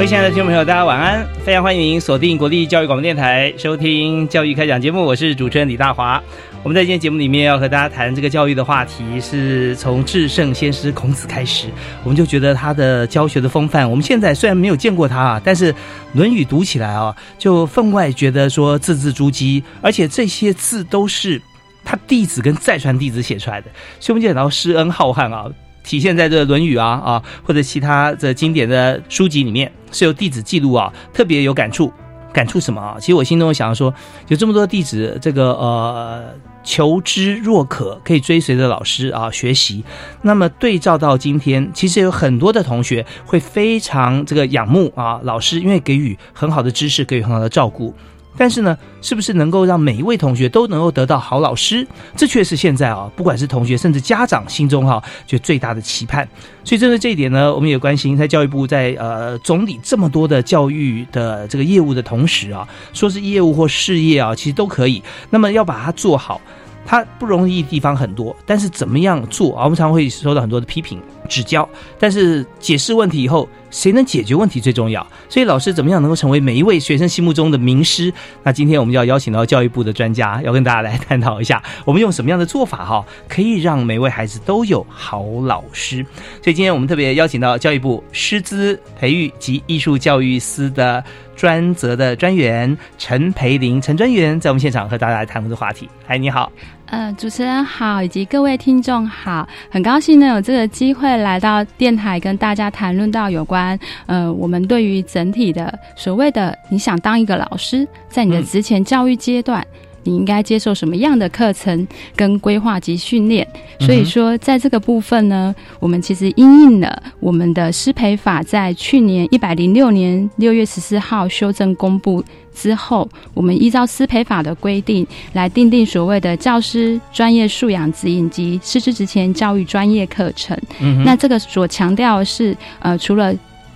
各位亲爱的听众朋友，大家晚安！非常欢迎锁定国立教育广播电台，收听《教育开讲》节目，我是主持人李大华。我们在今天节目里面要和大家谈这个教育的话题，是从至圣先师孔子开始，我们就觉得他的教学的风范。我们现在虽然没有见过他啊，但是《论语》读起来啊，就分外觉得说字字珠玑，而且这些字都是他弟子跟再传弟子写出来的，所以我们就讲到施恩浩瀚啊。体现在这《论语》啊啊，或者其他的经典的书籍里面，是由弟子记录啊，特别有感触。感触什么啊？其实我心中想说，有这么多弟子，这个呃，求知若渴，可以追随着老师啊学习。那么对照到今天，其实有很多的同学会非常这个仰慕啊老师，因为给予很好的知识，给予很好的照顾。但是呢，是不是能够让每一位同学都能够得到好老师？这却是现在啊，不管是同学甚至家长心中哈，就最大的期盼。所以针对这一点呢，我们也关心，在教育部在呃总理这么多的教育的这个业务的同时啊，说是业务或事业啊，其实都可以。那么要把它做好。它不容易地方很多，但是怎么样做啊？我们常会收到很多的批评指教，但是解释问题以后，谁能解决问题最重要。所以老师怎么样能够成为每一位学生心目中的名师？那今天我们就要邀请到教育部的专家，要跟大家来探讨一下，我们用什么样的做法哈，可以让每位孩子都有好老师。所以今天我们特别邀请到教育部师资培育及艺术教育司的专责的专员陈培林陈专员，在我们现场和大家来谈这个话题。嗨，你好。呃，主持人好，以及各位听众好，很高兴呢有这个机会来到电台跟大家谈论到有关呃我们对于整体的所谓的你想当一个老师，在你的职前教育阶段，你应该接受什么样的课程跟规划及训练。所以说，在这个部分呢，我们其实因应了我们的师培法在去年一百零六年六月十四号修正公布。之后，我们依照师培法的规定来定定所谓的教师专业素养指引及师资职前教育专业课程。嗯，那这个所强调的是，呃，除了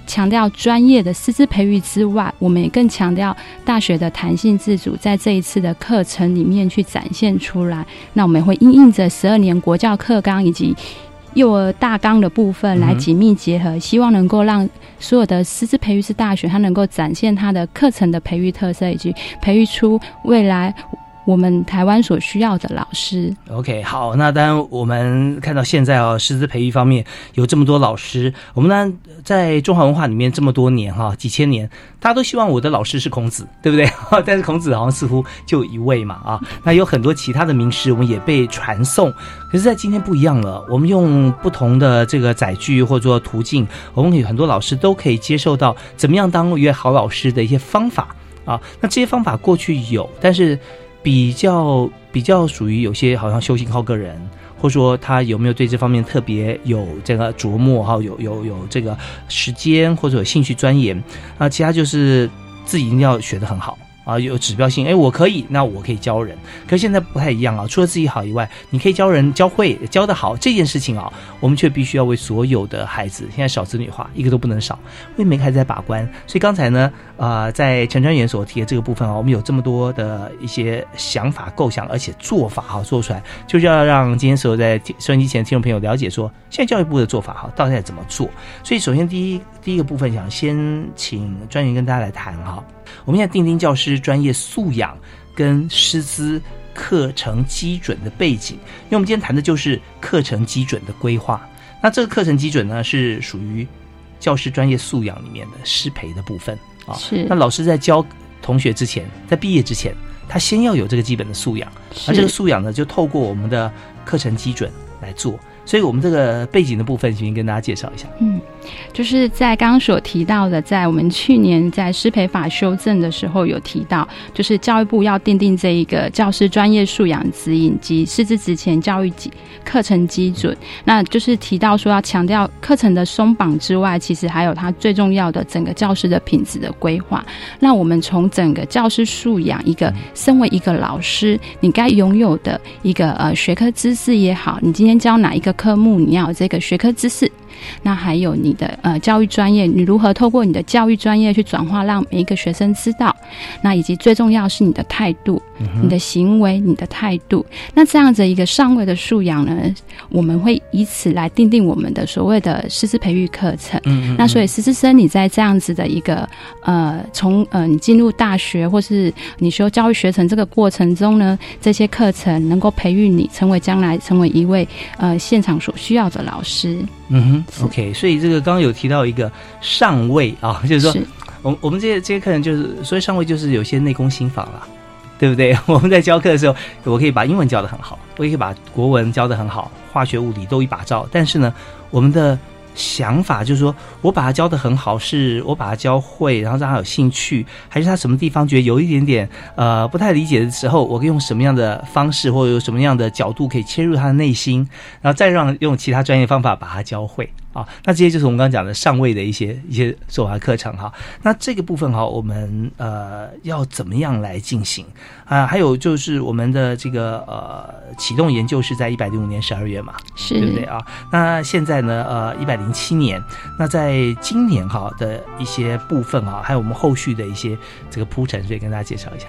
强调专业的师资培育之外，我们也更强调大学的弹性自主，在这一次的课程里面去展现出来。那我们会应应着十二年国教课纲以及。幼儿大纲的部分来紧密结合，希望能够让所有的师资培育师大学，它能够展现它的课程的培育特色，以及培育出未来。我们台湾所需要的老师，OK，好，那当然我们看到现在哦，师资培育方面有这么多老师，我们呢在中华文化里面这么多年哈，几千年，大家都希望我的老师是孔子，对不对？但是孔子好像似乎就一位嘛啊，那有很多其他的名师，我们也被传颂，可是，在今天不一样了，我们用不同的这个载具或者说途径，我们有很多老师都可以接受到怎么样当一位好老师的一些方法啊，那这些方法过去有，但是。比较比较属于有些好像修行靠个人，或者说他有没有对这方面特别有这个琢磨哈，有有有这个时间或者有兴趣钻研啊，其他就是自己一定要学得很好。啊，有指标性，哎，我可以，那我可以教人。可是现在不太一样啊，除了自己好以外，你可以教人教会教得好这件事情啊，我们却必须要为所有的孩子，现在少子女化，一个都不能少，为每个孩子在把关。所以刚才呢，呃，在陈专员所提的这个部分啊，我们有这么多的一些想法构想，而且做法哈做出来，就是要让今天所有在收音机前的听众朋友了解说，现在教育部的做法哈到底在怎么做。所以首先第一第一个部分想先请专员跟大家来谈哈。我们现在钉钉教师专业素养跟师资课程基准的背景，因为我们今天谈的就是课程基准的规划。那这个课程基准呢，是属于教师专业素养里面的师培的部分啊。是。那老师在教同学之前，在毕业之前，他先要有这个基本的素养，而这个素养呢，就透过我们的课程基准来做。所以，我们这个背景的部分，先跟大家介绍一下。嗯，就是在刚刚所提到的，在我们去年在师培法修正的时候有提到，就是教育部要订定这一个教师专业素养指引及师资职前教育基课程基准。那就是提到说要强调课程的松绑之外，其实还有它最重要的整个教师的品质的规划。那我们从整个教师素养，一个身为一个老师，你该拥有的一个呃学科知识也好，你今天教哪一个？科目你要这个学科知识，那还有你的呃教育专业，你如何透过你的教育专业去转化，让每一个学生知道？那以及最重要是你的态度、你的行为、你的态度。那这样子一个上位的素养呢，我们会以此来定定我们的所谓的师资培育课程。嗯，那所以师资生你在这样子的一个呃，从呃你进入大学或是你修教育学程这个过程中呢，这些课程能够培育你成为将来成为一位呃现场所需要的老师。嗯哼，OK，所以这个刚刚有提到一个上位啊，就是说。我我们这些这些客人就是，所以上位就是有些内功心法了，对不对？我们在教课的时候，我可以把英文教的很好，我也可以把国文教的很好，化学、物理都一把照。但是呢，我们的想法就是说，我把他教的很好，是我把他教会，然后让他有兴趣，还是他什么地方觉得有一点点呃不太理解的时候，我用什么样的方式，或者有什么样的角度可以切入他的内心，然后再让用其他专业方法把他教会。啊，那这些就是我们刚刚讲的上位的一些一些做法课程哈。那这个部分哈，我们呃要怎么样来进行啊？还有就是我们的这个呃启动研究是在一百零五年十二月嘛，是对不对啊？那现在呢呃一百零七年，那在今年哈的一些部分啊，还有我们后续的一些这个铺陈，所以跟大家介绍一下。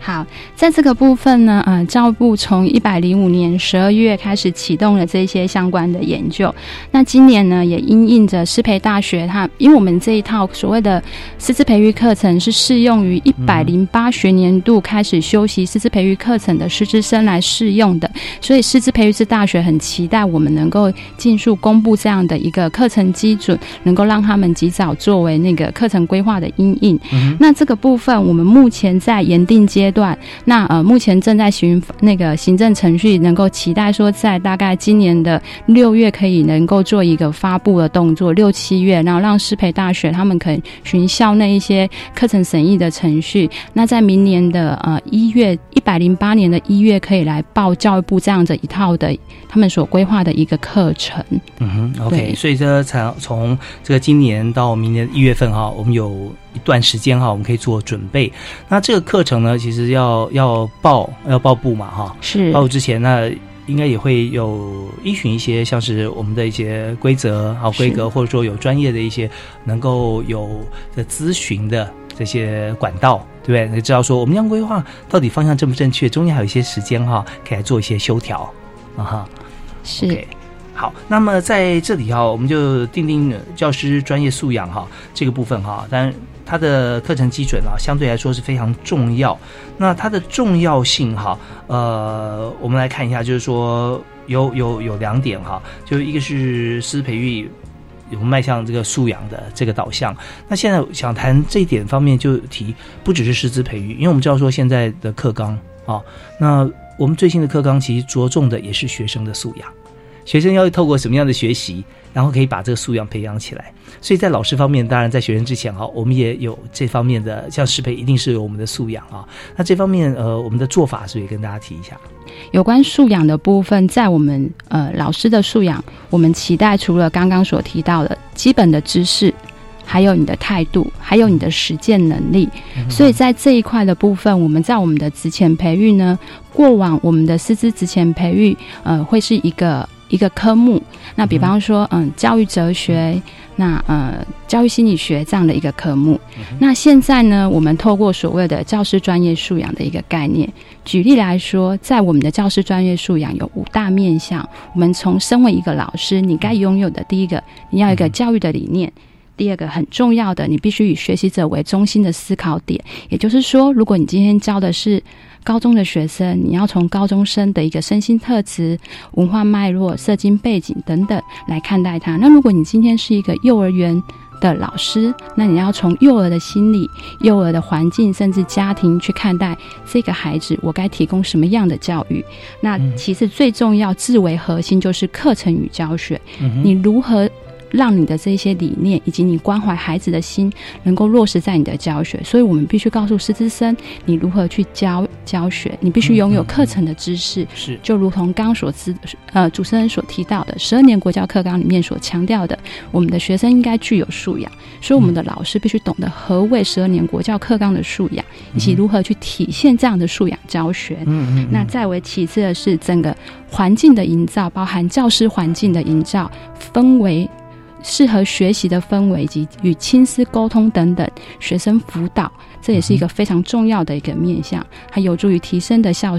嗯。好，在这个部分呢，呃，教育部从一百零五年十二月开始启动了这些相关的研究。那今年呢，也因应着师培大学，它因为我们这一套所谓的师资培育课程是适用于一百零八学年度开始修习师资培育课程的师资生来适用的，所以师资培育师大学很期待我们能够尽速公布这样的一个课程基准，能够让他们及早作为那个课程规划的阴影。那这个部分，我们目前在研定阶。段那呃，目前正在行那个行政程序，能够期待说在大概今年的六月可以能够做一个发布的动作，六七月，然后让师培大学他们可以循校内一些课程审议的程序。那在明年的呃一月一百零八年的一月，可以来报教育部这样的一套的他们所规划的一个课程。嗯哼，OK，所以这才从这个今年到明年一月份哈，我们有。一段时间哈，我们可以做准备。那这个课程呢，其实要要报要报部嘛哈。是报之前呢，应该也会有依循一些像是我们的一些规则好规格，或者说有专业的一些能够有的咨询的这些管道，对不对？你知道说我们这样规划到底方向正不正确？中间还有一些时间哈，可以来做一些修调啊哈。是。好，那么在这里哈，我们就定定教师专业素养哈这个部分哈，当然它的课程基准啊，相对来说是非常重要。那它的重要性哈，呃，我们来看一下，就是说有有有两点哈，就一个是师资培育有迈向这个素养的这个导向。那现在想谈这一点方面，就提不只是师资培育，因为我们知道说现在的课纲啊，那我们最新的课纲其实着重的也是学生的素养。学生要透过什么样的学习，然后可以把这个素养培养起来？所以在老师方面，当然在学生之前哈，我们也有这方面的，像师培一定是有我们的素养啊。那这方面呃，我们的做法是不是跟大家提一下？有关素养的部分，在我们呃老师的素养，我们期待除了刚刚所提到的基本的知识，还有你的态度，还有你的实践能力。所以在这一块的部分，我们在我们的职前培育呢，过往我们的师资职前培育呃会是一个。一个科目，那比方说，嗯，教育哲学，那呃，教育心理学这样的一个科目。那现在呢，我们透过所谓的教师专业素养的一个概念，举例来说，在我们的教师专业素养有五大面向。我们从身为一个老师，你该拥有的第一个，你要一个教育的理念；第二个很重要的，你必须以学习者为中心的思考点。也就是说，如果你今天教的是。高中的学生，你要从高中生的一个身心特质、文化脉络、社经背景等等来看待他。那如果你今天是一个幼儿园的老师，那你要从幼儿的心理、幼儿的环境，甚至家庭去看待这个孩子，我该提供什么样的教育？那其实最重要、至为核心就是课程与教学，你如何？让你的这些理念以及你关怀孩子的心能够落实在你的教学，所以我们必须告诉师资生你如何去教教学，你必须拥有课程的知识。是，就如同刚所知呃主持人所提到的，十二年国教课纲里面所强调的，我们的学生应该具有素养，所以我们的老师必须懂得何谓十二年国教课纲的素养，以及如何去体现这样的素养教学。嗯嗯。那再为其次的是整个环境的营造，包含教师环境的营造氛围。适合学习的氛围以及与亲师沟通等等，学生辅导，这也是一个非常重要的一个面向，还有助于提升的效，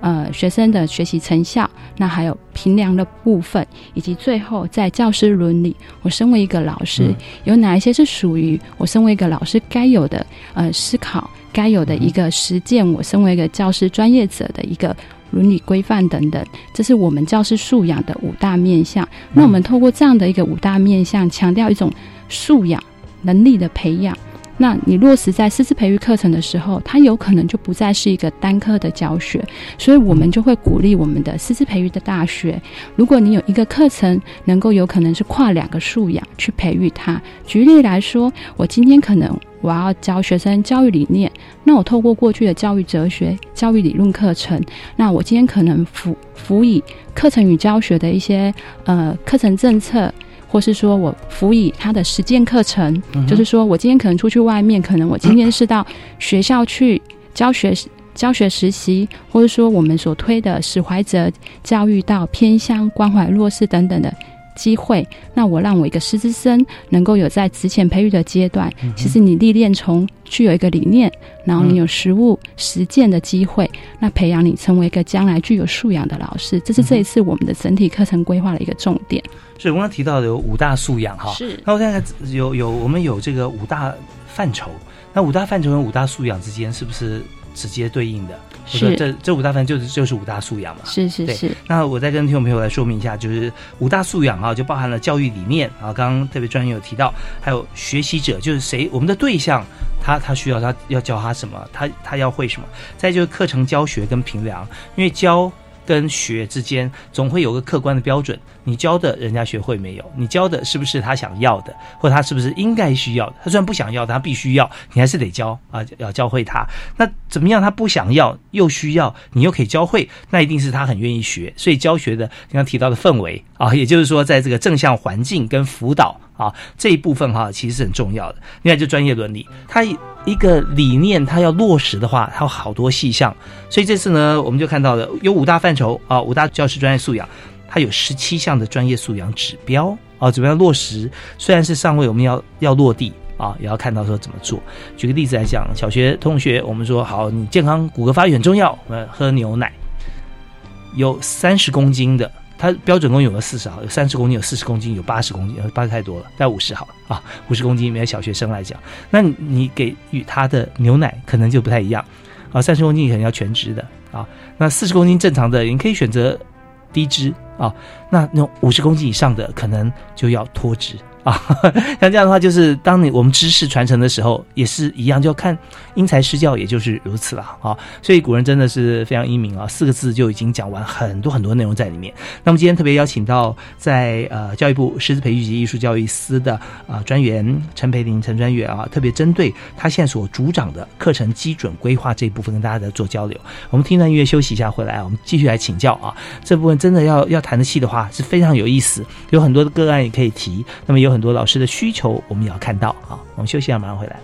呃，学生的学习成效。那还有评量的部分，以及最后在教师伦理，我身为一个老师，有哪一些是属于我身为一个老师该有的呃思考，该有的一个实践，我身为一个教师专业者的一个。伦理规范等等，这是我们教师素养的五大面向。那我们透过这样的一个五大面向，强调一种素养能力的培养。那你落实在师资培育课程的时候，它有可能就不再是一个单科的教学，所以我们就会鼓励我们的师资培育的大学，如果你有一个课程能够有可能是跨两个素养去培育它。举例来说，我今天可能我要教学生教育理念，那我透过过去的教育哲学、教育理论课程，那我今天可能辅辅以课程与教学的一些呃课程政策。或是说我辅以他的实践课程，就是说我今天可能出去外面，可能我今天是到学校去教学、教学实习，或者说我们所推的史怀哲教育到偏乡关怀弱势等等的机会。那我让我一个师资生能够有在职前培育的阶段，其实你历练从具有一个理念，然后你有实物实践的机会，那培养你成为一个将来具有素养的老师，这是这一次我们的整体课程规划的一个重点。是我刚刚提到的有五大素养哈，是。那我现在有有我们有这个五大范畴，那五大范畴跟五大素养之间是不是直接对应的？是。这这五大分就是就是五大素养嘛？是是是。那我再跟听众朋友来说明一下，就是五大素养啊，就包含了教育理念啊，刚刚特别专业有提到，还有学习者就是谁，我们的对象他他需要他要教他什么，他他要会什么？再就是课程教学跟评量，因为教。跟学之间总会有个客观的标准，你教的人家学会没有？你教的是不是他想要的，或他是不是应该需要的？他虽然不想要，他必须要，你还是得教啊，要教会他。那怎么样？他不想要又需要，你又可以教会，那一定是他很愿意学。所以教学的刚刚提到的氛围啊，也就是说，在这个正向环境跟辅导啊这一部分哈，其实是很重要的。另外就专业伦理，它。一个理念，它要落实的话，它有好多细项。所以这次呢，我们就看到了有五大范畴啊，五大教师专业素养，它有十七项的专业素养指标啊，怎么样落实？虽然是尚未我们要要落地啊，也要看到说怎么做。举个例子来讲，小学同学，我们说好，你健康骨骼发育很重要，我们喝牛奶，有三十公斤的。它标准公斤有四十毫，有三十公斤，有四十公斤，有八十公斤，八十太多了，在五十毫啊，五十公斤，里面小学生来讲，那你给予他的牛奶可能就不太一样啊，三十公斤可能要全脂的啊，那四十公斤正常的，你可以选择低脂啊，那那五十公斤以上的可能就要脱脂。啊，像这样的话，就是当你我们知识传承的时候，也是一样，就要看因材施教，也就是如此了啊。所以古人真的是非常英明啊，四个字就已经讲完很多很多内容在里面。那么今天特别邀请到在呃教育部师资培育及艺术教育司的啊专员陈培林陈专员啊，特别针对他现在所主掌的课程基准规划这一部分跟大家在做交流。我们听段音乐休息一下，回来我们继续来请教啊。这部分真的要要谈的细的话是非常有意思，有很多的个案也可以提。那么有。很多老师的需求，我们也要看到。啊，我们休息一下，马上回来。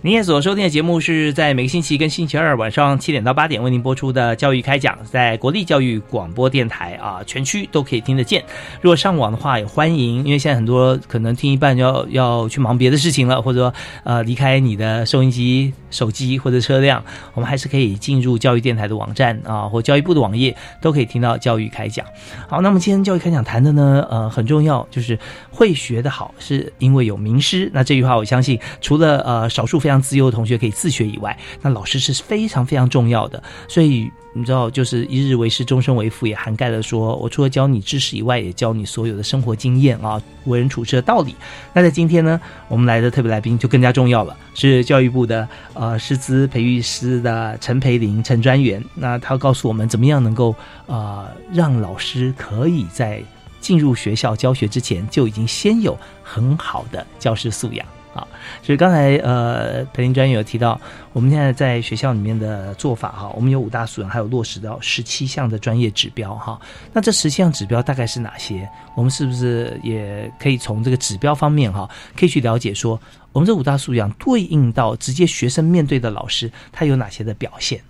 您也所收听的节目是在每个星期跟星期二晚上七点到八点为您播出的教育开讲，在国立教育广播电台啊，全区都可以听得见。如果上网的话也欢迎，因为现在很多可能听一半要要去忙别的事情了，或者说呃离开你的收音机、手机或者车辆，我们还是可以进入教育电台的网站啊，或教育部的网页，都可以听到教育开讲。好，那么今天教育开讲谈的呢，呃很重要，就是会学得好是因为有名师。那这句话我相信，除了呃少数非常自由的同学可以自学以外，那老师是非常非常重要的。所以你知道，就是一日为师，终身为父，也涵盖了说我除了教你知识以外，也教你所有的生活经验啊，为人处事的道理。那在今天呢，我们来的特别来宾就更加重要了，是教育部的呃师资培育师的陈培林陈专员。那他告诉我们，怎么样能够呃让老师可以在进入学校教学之前，就已经先有很好的教师素养。啊，所以刚才呃，培林专员有提到，我们现在在学校里面的做法哈，我们有五大素养，还有落实到十七项的专业指标哈。那这十七项指标大概是哪些？我们是不是也可以从这个指标方面哈，可以去了解说，我们这五大素养对应到直接学生面对的老师，他有哪些的表现？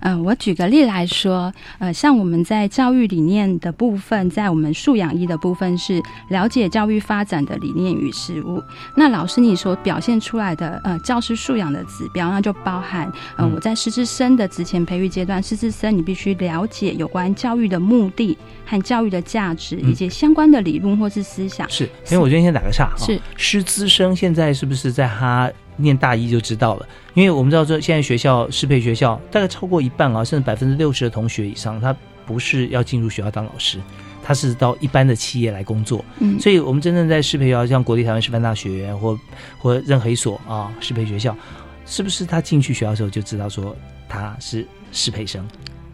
嗯，我举个例来说，呃，像我们在教育理念的部分，在我们素养一的部分是了解教育发展的理念与事物。那老师你所表现出来的呃教师素养的指标，那就包含呃我在师资生的职前培育阶段，师资生你必须了解有关教育的目的和教育的价值，以及相关的理论或是思想。是，因为我今天先打个岔，是师资生现在是不是在他？念大一就知道了，因为我们知道说现在学校适配学校大概超过一半啊，甚至百分之六十的同学以上，他不是要进入学校当老师，他是到一般的企业来工作。嗯，所以我们真正在适配学校，像国立台湾师范大学或或任何一所啊适配学校，是不是他进去学校的时候就知道说他是适配生？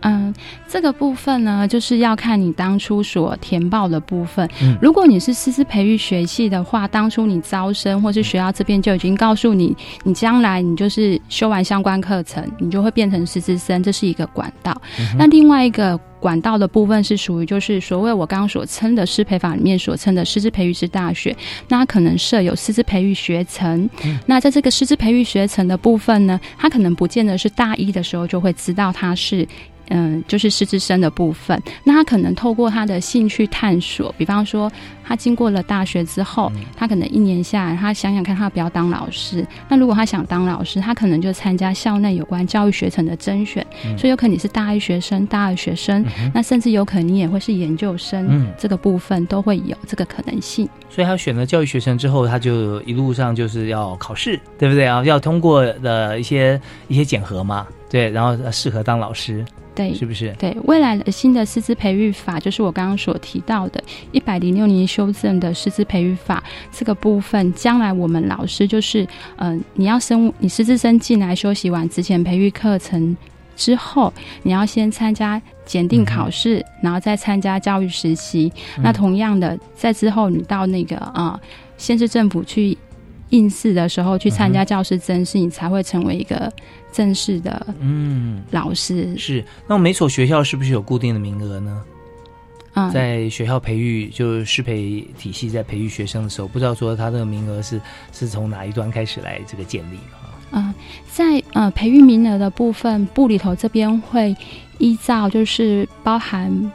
嗯，这个部分呢，就是要看你当初所填报的部分。嗯，如果你是师资培育学系的话，当初你招生或是学校这边就已经告诉你，你将来你就是修完相关课程，你就会变成师资生，这是一个管道。那另外一个管道的部分是属于就是所谓我刚刚所称的师培法里面所称的师资培育师大学，那它可能设有师资培育学程。那在这个师资培育学程的部分呢，它可能不见得是大一的时候就会知道它是。嗯，就是师资生的部分，那他可能透过他的兴趣探索，比方说他经过了大学之后，他可能一年下来，他想想看，他要不要当老师。那如果他想当老师，他可能就参加校内有关教育学程的甄选，所以有可能你是大一学生、大二学生，那甚至有可能你也会是研究生，这个部分都会有这个可能性。所以他选了教育学生之后，他就一路上就是要考试，对不对啊？要通过的一些一些检核嘛，对，然后适合当老师。对，是不是？对，未来的新的师资培育法，就是我刚刚所提到的，一百零六年修正的师资培育法这个部分，将来我们老师就是，嗯，你要升，你师资生进来休息完之前培育课程之后，你要先参加检定考试，然后再参加教育实习。那同样的，在之后你到那个啊，县市政府去。应试的时候去参加教师甄试，你才会成为一个正式的嗯老师。是，那每所学校是不是有固定的名额呢？啊，在学校培育，就是师培体系在培育学生的时候，不知道说他这个名额是是从哪一端开始来这个建立啊？啊，在呃培育名额的部分，部里头这边会依照就是包含。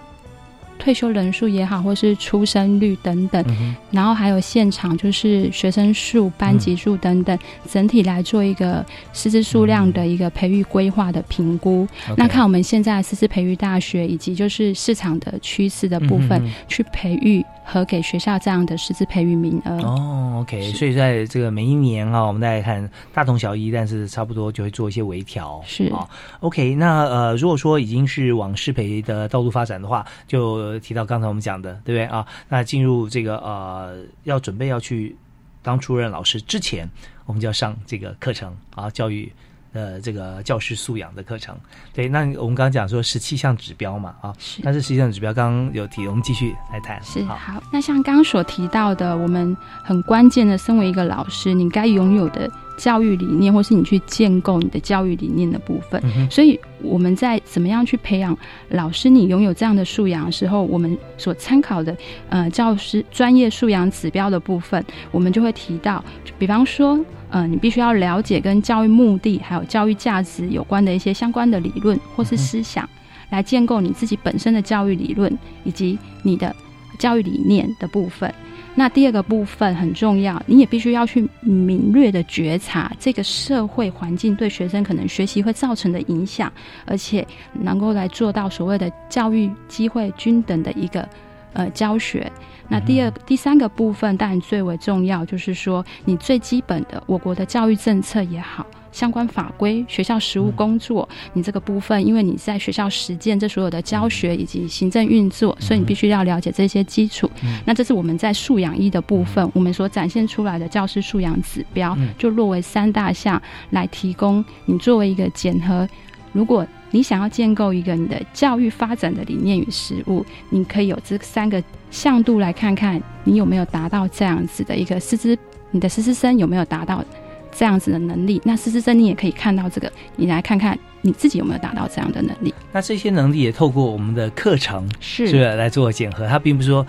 退休人数也好，或是出生率等等，然后还有现场就是学生数、班级数等等，整体来做一个师资数量的一个培育规划的评估。那看我们现在师资培育大学以及就是市场的趋势的部分，去培育。和给学校这样的师资培育名额。哦，OK，所以在这个每一年啊，我们再来看大同小异，但是差不多就会做一些微调，是。啊，OK，那呃，如果说已经是往师培的道路发展的话，就提到刚才我们讲的，对不对啊？那进入这个呃，要准备要去当初任老师之前，我们就要上这个课程啊，教育。呃，这个教师素养的课程，对，那我们刚刚讲说十七项指标嘛，啊，是，那这十七项指标刚刚有提，我们继续来谈。是好，那像刚刚所提到的，我们很关键的，身为一个老师，你该拥有的教育理念，或是你去建构你的教育理念的部分。嗯所以我们在怎么样去培养老师你拥有这样的素养的时候，我们所参考的呃教师专业素养指标的部分，我们就会提到，比方说。呃，你必须要了解跟教育目的还有教育价值有关的一些相关的理论或是思想，来建构你自己本身的教育理论以及你的教育理念的部分。那第二个部分很重要，你也必须要去敏锐的觉察这个社会环境对学生可能学习会造成的影响，而且能够来做到所谓的教育机会均等的一个呃教学。那第二、第三个部分当然最为重要，就是说你最基本的我国的教育政策也好。相关法规、学校实务工作，你这个部分，因为你在学校实践这所有的教学以及行政运作，所以你必须要了解这些基础。那这是我们在素养一的部分，我们所展现出来的教师素养指标，就落为三大项来提供你作为一个检核。如果你想要建构一个你的教育发展的理念与实务，你可以有这三个向度来看看你有没有达到这样子的一个师资，你的师资生有没有达到这样子的能力。那师资生你也可以看到这个，你来看看你自己有没有达到这样的能力。那这些能力也透过我们的课程是是来做检核，它并不是说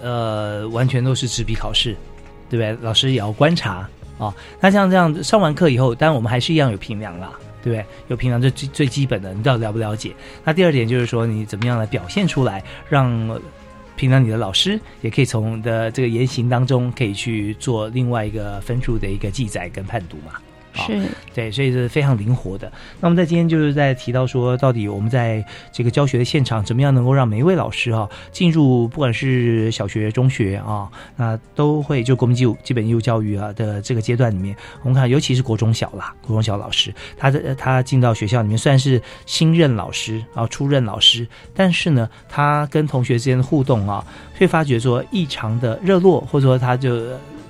呃完全都是纸笔考试，对不对？老师也要观察啊、那像这样上完课以后，当然我们还是一样有评量啦。对不对？有平常这最最基本的，你到底了不了解？那第二点就是说，你怎么样来表现出来，让平常你的老师也可以从你的这个言行当中，可以去做另外一个分数的一个记载跟判读嘛。好是对，所以是非常灵活的。那我们在今天就是在提到说，到底我们在这个教学的现场，怎么样能够让每一位老师哈、进入不管是小学、中学啊，那都会就国民基基本义务教育啊的这个阶段里面，我们看尤其是国中小啦，国中小老师，他的他进到学校里面，虽然是新任老师啊，初任老师，但是呢，他跟同学之间的互动啊，会发觉说异常的热络，或者说他就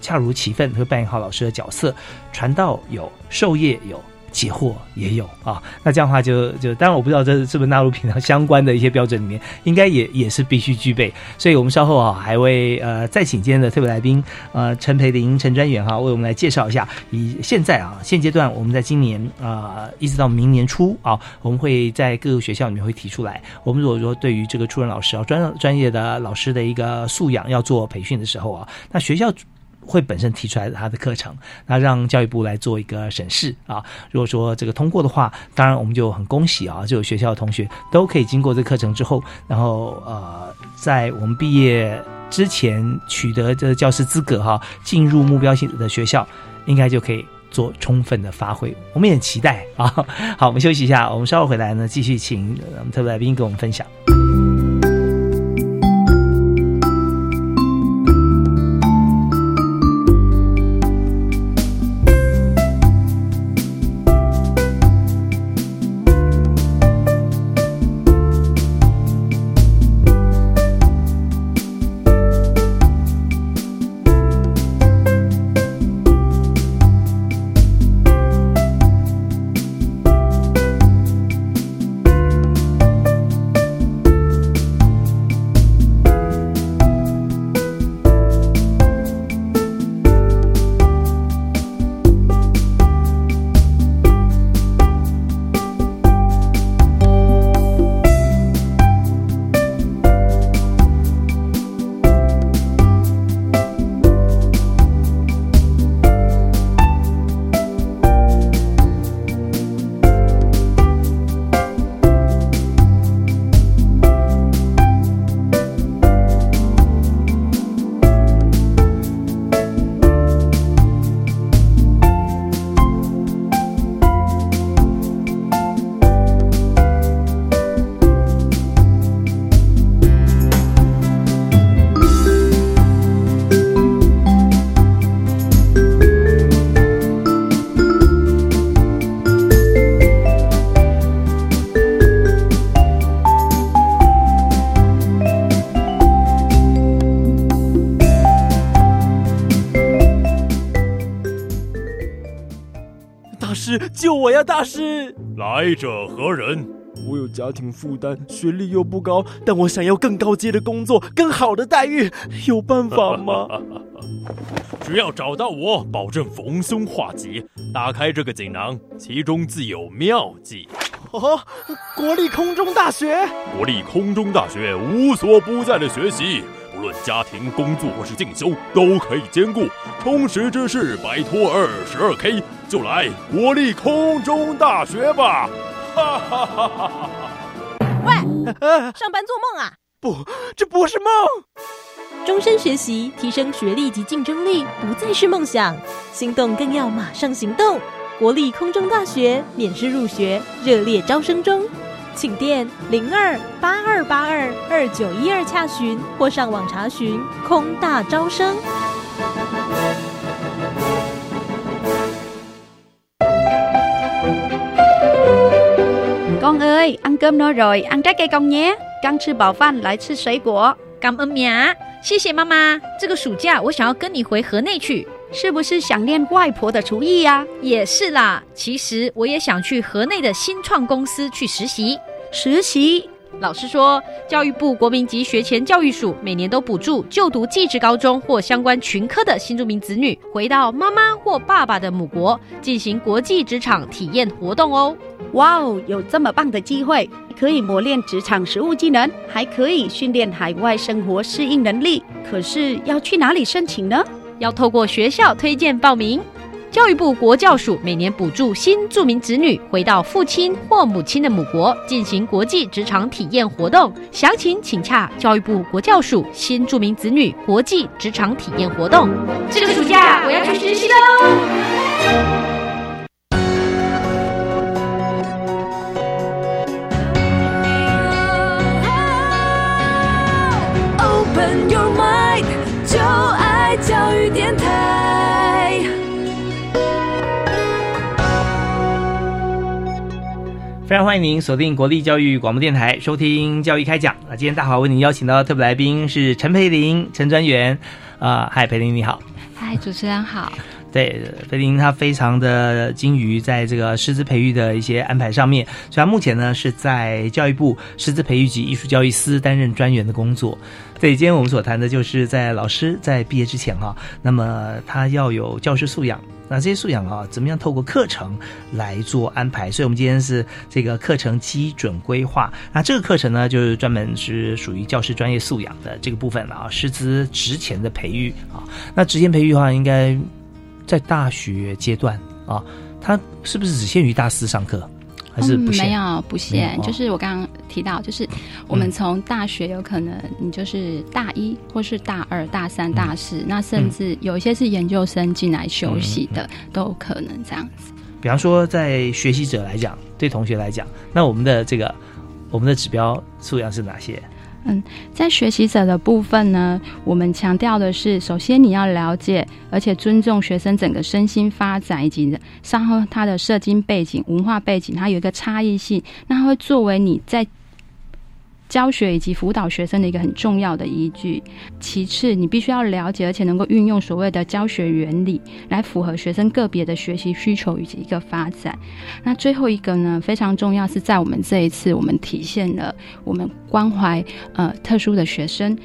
恰如其分，会扮演好老师的角色。传道有，授业有，解惑也有啊。那这样的话就就，当然我不知道这是不是纳入平常相关的一些标准里面，应该也也是必须具备。所以我们稍后啊，还会呃再请今天的特别来宾呃陈培林陈专员哈、为我们来介绍一下。以现在啊现阶段，我们在今年啊、一直到明年初啊，我们会在各个学校里面会提出来。我们如果说对于这个初任老师啊专专业的老师的一个素养要做培训的时候啊，那学校。会本身提出来的他的课程，那让教育部来做一个审视啊。如果说这个通过的话，当然我们就很恭喜啊，就有学校的同学都可以经过这课程之后，然后呃，在我们毕业之前取得这教师资格哈、进入目标性的学校，应该就可以。做充分的发挥，我们也期待啊。好，我们休息一下，我们稍后回来呢，继续请我们特别来宾跟我们分享。大师，来者何人？我有家庭负担，学历又不高，但我想要更高阶的工作，更好的待遇，有办法吗？只要找到我，保证逢凶化吉。打开这个锦囊，其中自有妙计。哦，国立空中大学，国立空中大学无所不在的学习，不论家庭、工作或是进修，都可以兼顾。充实知识，摆脱二十二 K，就来国立空中大学吧！哈哈哈哈哈！喂，上班做梦啊？不，这不是梦。终身学习，提升学历及竞争力，不再是梦想。心动更要马上行动！国立空中大学免试入学，热烈招生中，请电零二八二八二二九一二洽询，或上网查询空大招生。公 ơi, ăn cơm no rồi, ăn trái cây con nhé. 刚吃饱饭，来吃水果。感恩呀，谢谢妈妈。这个暑假我想要跟你回河内去，是不是想念外婆的厨艺呀？也是啦。其实我也想去河内的新创公司去实习。实习？老师说，教育部国民级学前教育署每年都补助就读技职高中或相关群科的新住民子女，回到妈妈或爸爸的母国进行国际职场体验活动哦。哇哦，有这么棒的机会，可以磨练职场实务技能，还可以训练海外生活适应能力。可是要去哪里申请呢？要透过学校推荐报名。教育部国教署每年补助新住民子女回到父亲或母亲的母国进行国际职场体验活动，详情请洽教育部国教署新住民子女国际职场体验活动。这个暑假我要去学习喽！非常欢迎您锁定国立教育广播电台收听教育开讲那！今天大华为您邀请到的特别来宾是陈培林陈专员啊，嗨，培林你好，嗨，主持人好。对，菲林他非常的精于在这个师资培育的一些安排上面，所以他目前呢是在教育部师资培育及艺术教育司担任专员的工作。对，今天我们所谈的就是在老师在毕业之前哈，那么他要有教师素养。那这些素养啊，怎么样透过课程来做安排？所以，我们今天是这个课程基准规划。那这个课程呢，就是专门是属于教师专业素养的这个部分了啊，师资职前的培育啊。那职前培育的话，应该在大学阶段啊，它是不是只限于大四上课？还是不没有不限，就是我刚刚提到，就是我们从大学有可能你就是大一或是大二、大三、大四，那甚至有一些是研究生进来休息的，都有可能这样子。比方说，在学习者来讲，对同学来讲，那我们的这个我们的指标素养是哪些？嗯，在学习者的部分呢，我们强调的是，首先你要了解，而且尊重学生整个身心发展以及上后他的社经背景、文化背景，它有一个差异性，那会作为你在。教学以及辅导学生的一个很重要的依据。其次，你必须要了解，而且能够运用所谓的教学原理，来符合学生个别的学习需求以及一个发展。那最后一个呢，非常重要，是在我们这一次，我们体现了我们关怀呃特殊的学生。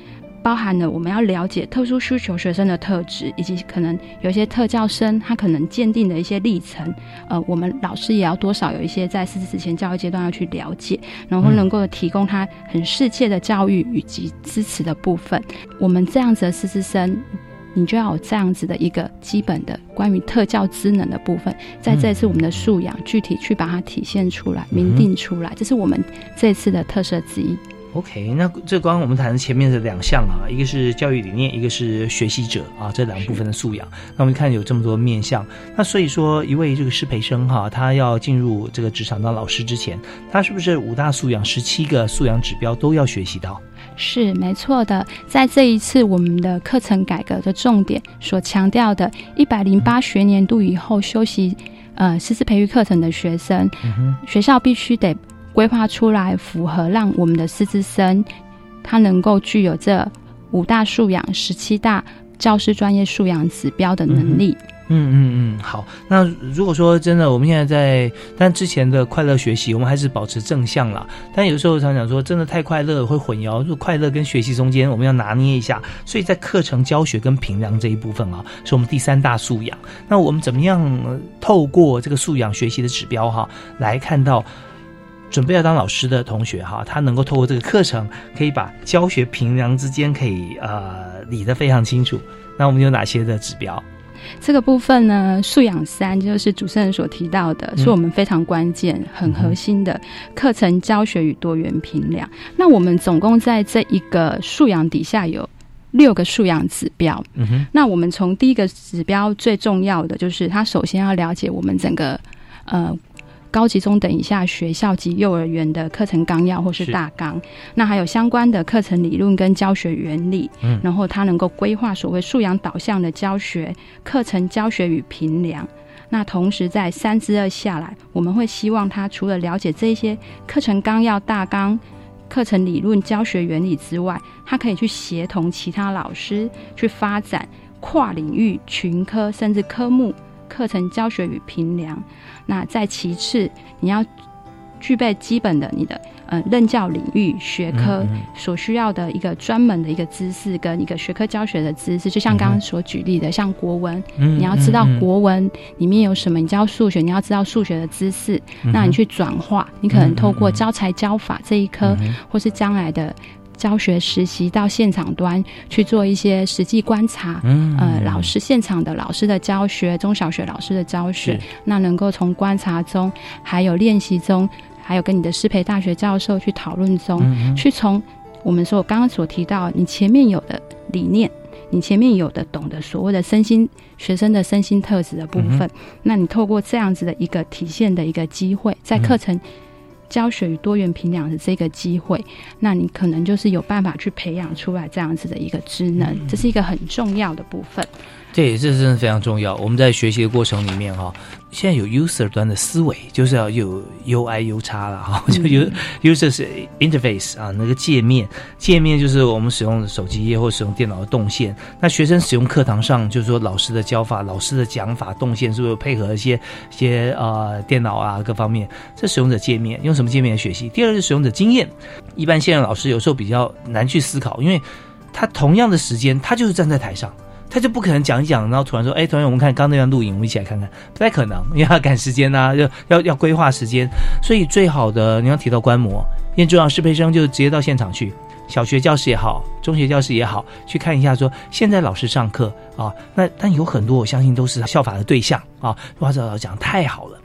包含了我们要了解特殊需求学生的特质，以及可能有一些特教生他可能鉴定的一些历程。呃，我们老师也要多少有一些在师资之前教育阶段要去了解，然后能够提供他很适切的教育以及支持的部分。我们这样子的师资生，你就要有这样子的一个基本的关于特教职能的部分，在这次我们的素养具体去把它体现出来、明定出来，这是我们这次的特色之一。OK，那这刚刚我们谈的前面的两项啊，一个是教育理念，一个是学习者啊，这两部分的素养。那我们看有这么多面向，那所以说一位这个师培生哈，他要进入这个职场当老师之前，他是不是五大素养、十七个素养指标都要学习到？是没错的，在这一次我们的课程改革的重点所强调的，一百零八学年度以后修习呃师资培育课程的学生，学校必须得。规划出来符合让我们的师资生，他能够具有这五大素养、十七大教师专业素养指标的能力。嗯嗯嗯，好。那如果说真的，我们现在在，但之前的快乐学习，我们还是保持正向啦。但有时候常讲说，真的太快乐会混淆，就快乐跟学习中间，我们要拿捏一下。所以在课程教学跟评量这一部分啊，是我们第三大素养。那我们怎么样透过这个素养学习的指标哈，来看到准备要当老师的同学哈，他能够透过这个课程，可以把教学评量之间可以呃理得非常清楚。那我们有哪些的指标？这个部分呢，素养三就是主持人所提到的，是我们非常关键、很核心的课程教学与多元评量。那我们总共在这一个素养底下有六个素养指标。嗯哼，那我们从第一个指标最重要的就是，他首先要了解我们整个呃。高级中等以下学校及幼儿园的课程纲要或是大纲，那还有相关的课程理论跟教学原理，嗯，然后他能够规划所谓素养导向的教学课程教学与评量。那同时在三之二下来，我们会希望他除了了解这些课程纲要、大纲、课程理论、教学原理之外，他可以去协同其他老师去发展跨领域、群科甚至科目课程教学与评量。那再其次，你要具备基本的你的呃任教领域学科所需要的一个专门的一个知识跟一个学科教学的知识，就像刚刚所举例的，像国文，你要知道国文里面有什么，你教数学，你要知道数学的知识，那你去转化，你可能透过教材教法这一科，或是将来的。教学实习到现场端去做一些实际观察，嗯。呃，老师现场的老师的教学，中小学老师的教学，那能够从观察中，还有练习中，还有跟你的师培大学教授去讨论中，去从我们说刚刚所提到你前面有的理念，你前面有的懂得所谓的身心学生的身心特质的部分，那你透过这样子的一个体现的一个机会，在课程。教学与多元评量的这个机会，那你可能就是有办法去培养出来这样子的一个职能，这是一个很重要的部分。这也是真的非常重要。我们在学习的过程里面哈。现在有 user 端的思维，就是要有 UI U 叉了哈，就有 user 是 interface 啊，那个界面，界面就是我们使用手机或使用电脑的动线。那学生使用课堂上，就是说老师的教法、老师的讲法、动线，是不是配合一些一些呃电脑啊各方面？这使用者界面用什么界面来学习？第二是使用者经验，一般现任老师有时候比较难去思考，因为他同样的时间，他就是站在台上。他就不可能讲一讲，然后突然说：“哎，同学，我们看刚那段录影，我们一起来看看。”不太可能，因为要赶时间呐，要要要规划时间。所以最好的你要提到观摩，验重要适配生就直接到现场去，小学教师也好，中学教师也好，去看一下说现在老师上课啊，那但有很多我相信都是效法的对象啊。哇，这老师讲太好了。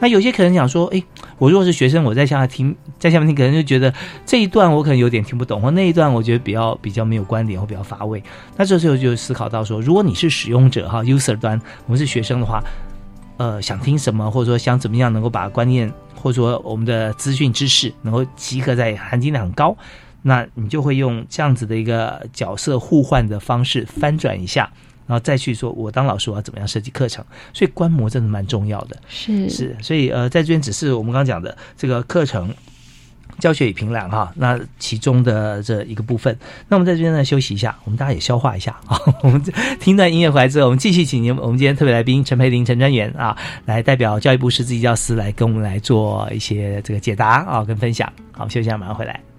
那有些可能讲说，哎，我如果是学生，我在下面听，在下面听，可能就觉得这一段我可能有点听不懂，或那一段我觉得比较比较没有观点，或比较乏味。那这时候就思考到说，如果你是使用者哈，user 端，我们是学生的话，呃，想听什么，或者说想怎么样能够把观念，或者说我们的资讯知识能够集合在含金量很高，那你就会用这样子的一个角色互换的方式翻转一下。然后再去说，我当老师我要怎么样设计课程？所以观摩真的蛮重要的。是是，所以呃，在这边只是我们刚刚讲的这个课程教学与评量哈，那其中的这一个部分。那我们在这边呢休息一下，我们大家也消化一下啊。我们听段音乐回来之后，我们继续请您，我们今天特别来宾陈培林陈专员啊，来代表教育部师资教师来跟我们来做一些这个解答啊跟分享。好，休息一下，马上回来。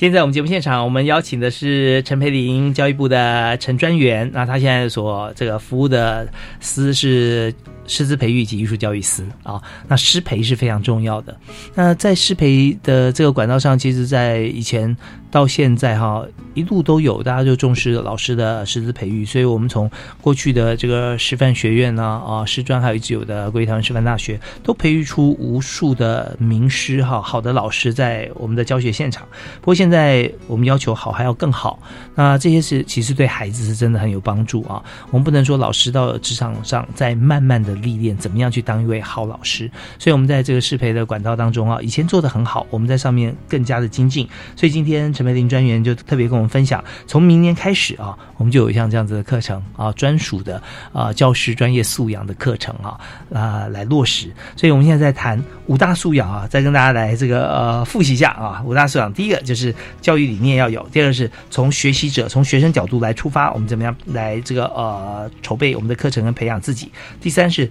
现在我们节目现场，我们邀请的是陈培林，教育部的陈专员。那他现在所这个服务的司是师资培育及艺术教育司啊。那师培是非常重要的。那在师培的这个管道上，其实，在以前到现在哈，一路都有，大家就重视老师的师资培育。所以我们从过去的这个师范学院呢，啊，师专，还有一直有的国立台湾师范大学，都培育出无数的名师哈，好的老师在我们的教学现场。不过现在我们要求好还要更好，那这些是其实对孩子是真的很有帮助啊。我们不能说老师到职场上在慢慢的历练，怎么样去当一位好老师。所以，我们在这个适培的管道当中啊，以前做的很好，我们在上面更加的精进。所以今天陈培林专员就特别跟我们分享，从明年开始啊，我们就有一项这样子的课程啊，专属的啊教师专业素养的课程啊啊来落实。所以我们现在在谈五大素养啊，再跟大家来这个呃复习一下啊。五大素养，第一个就是教育理念要有，第二个是从学习者、从学生角度来出发，我们怎么样来这个呃筹备我们的课程跟培养自己。第三是。